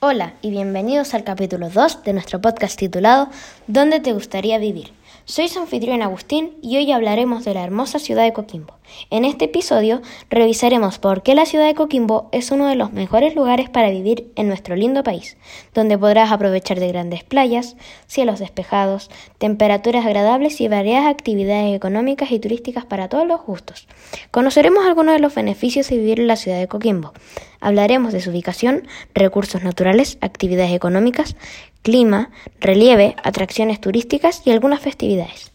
Hola y bienvenidos al capítulo 2 de nuestro podcast titulado ¿Dónde te gustaría vivir? Soy su anfitrión Agustín y hoy hablaremos de la hermosa ciudad de Coquimbo. En este episodio revisaremos por qué la ciudad de Coquimbo es uno de los mejores lugares para vivir en nuestro lindo país, donde podrás aprovechar de grandes playas, cielos despejados, temperaturas agradables y variadas actividades económicas y turísticas para todos los gustos. Conoceremos algunos de los beneficios de vivir en la ciudad de Coquimbo. Hablaremos de su ubicación, recursos naturales, actividades económicas, clima, relieve, atracciones turísticas y algunas festividades.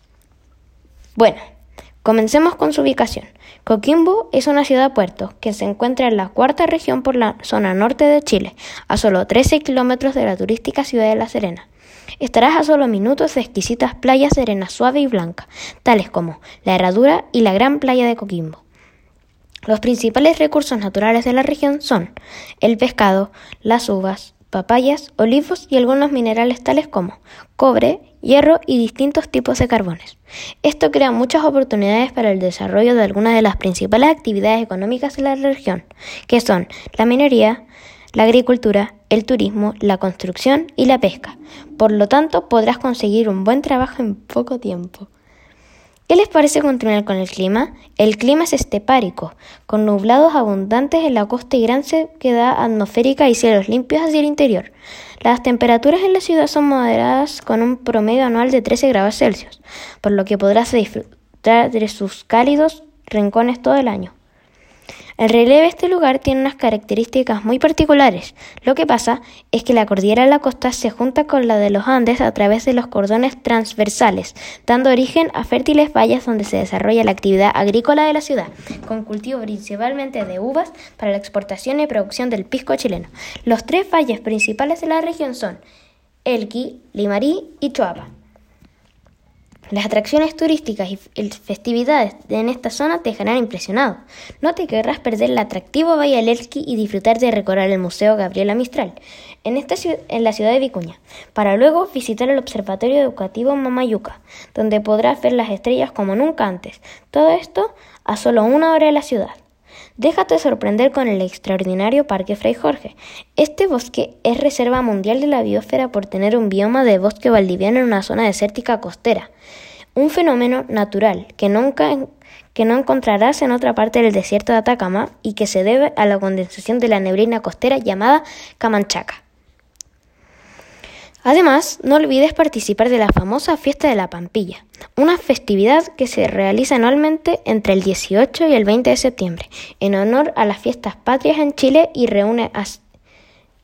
Bueno, comencemos con su ubicación. Coquimbo es una ciudad-puerto que se encuentra en la cuarta región por la zona norte de Chile, a solo 13 kilómetros de la turística ciudad de La Serena. Estarás a solo minutos de exquisitas playas de arena suave y blanca, tales como la Herradura y la Gran Playa de Coquimbo. Los principales recursos naturales de la región son el pescado, las uvas, papayas, olivos y algunos minerales tales como cobre, hierro y distintos tipos de carbones. Esto crea muchas oportunidades para el desarrollo de algunas de las principales actividades económicas de la región, que son la minería, la agricultura, el turismo, la construcción y la pesca. Por lo tanto, podrás conseguir un buen trabajo en poco tiempo. ¿Qué les parece continuar con el clima? El clima es estepárico, con nublados abundantes en la costa y gran sequedad atmosférica y cielos limpios hacia el interior. Las temperaturas en la ciudad son moderadas con un promedio anual de 13 grados Celsius, por lo que podrás disfrutar de sus cálidos rincones todo el año. El relieve de este lugar tiene unas características muy particulares. Lo que pasa es que la cordillera de la costa se junta con la de los Andes a través de los cordones transversales, dando origen a fértiles valles donde se desarrolla la actividad agrícola de la ciudad, con cultivo principalmente de uvas para la exportación y producción del pisco chileno. Los tres valles principales de la región son Elqui, Limarí y Choapa. Las atracciones turísticas y festividades en esta zona te dejarán impresionado. No te querrás perder el atractivo Valle Elqui y disfrutar de recorrer el Museo Gabriela Mistral en, esta, en la ciudad de Vicuña, para luego visitar el Observatorio Educativo Mamayuca, donde podrás ver las estrellas como nunca antes. Todo esto a solo una hora de la ciudad. Déjate sorprender con el extraordinario Parque Fray Jorge. Este bosque es reserva mundial de la biosfera por tener un bioma de bosque valdiviano en una zona desértica costera. Un fenómeno natural que nunca que no encontrarás en otra parte del desierto de Atacama y que se debe a la condensación de la neblina costera llamada Camanchaca. Además, no olvides participar de la famosa Fiesta de la Pampilla, una festividad que se realiza anualmente entre el 18 y el 20 de septiembre, en honor a las fiestas patrias en Chile y reúne a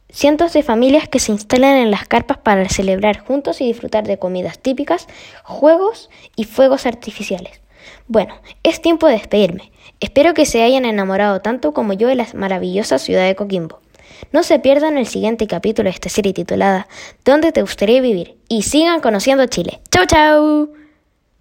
cientos de familias que se instalan en las carpas para celebrar juntos y disfrutar de comidas típicas, juegos y fuegos artificiales. Bueno, es tiempo de despedirme. Espero que se hayan enamorado tanto como yo de la maravillosa ciudad de Coquimbo. No se pierdan el siguiente capítulo de esta serie titulada ¿Dónde te gustaría vivir? Y sigan conociendo Chile. ¡Chau, chau!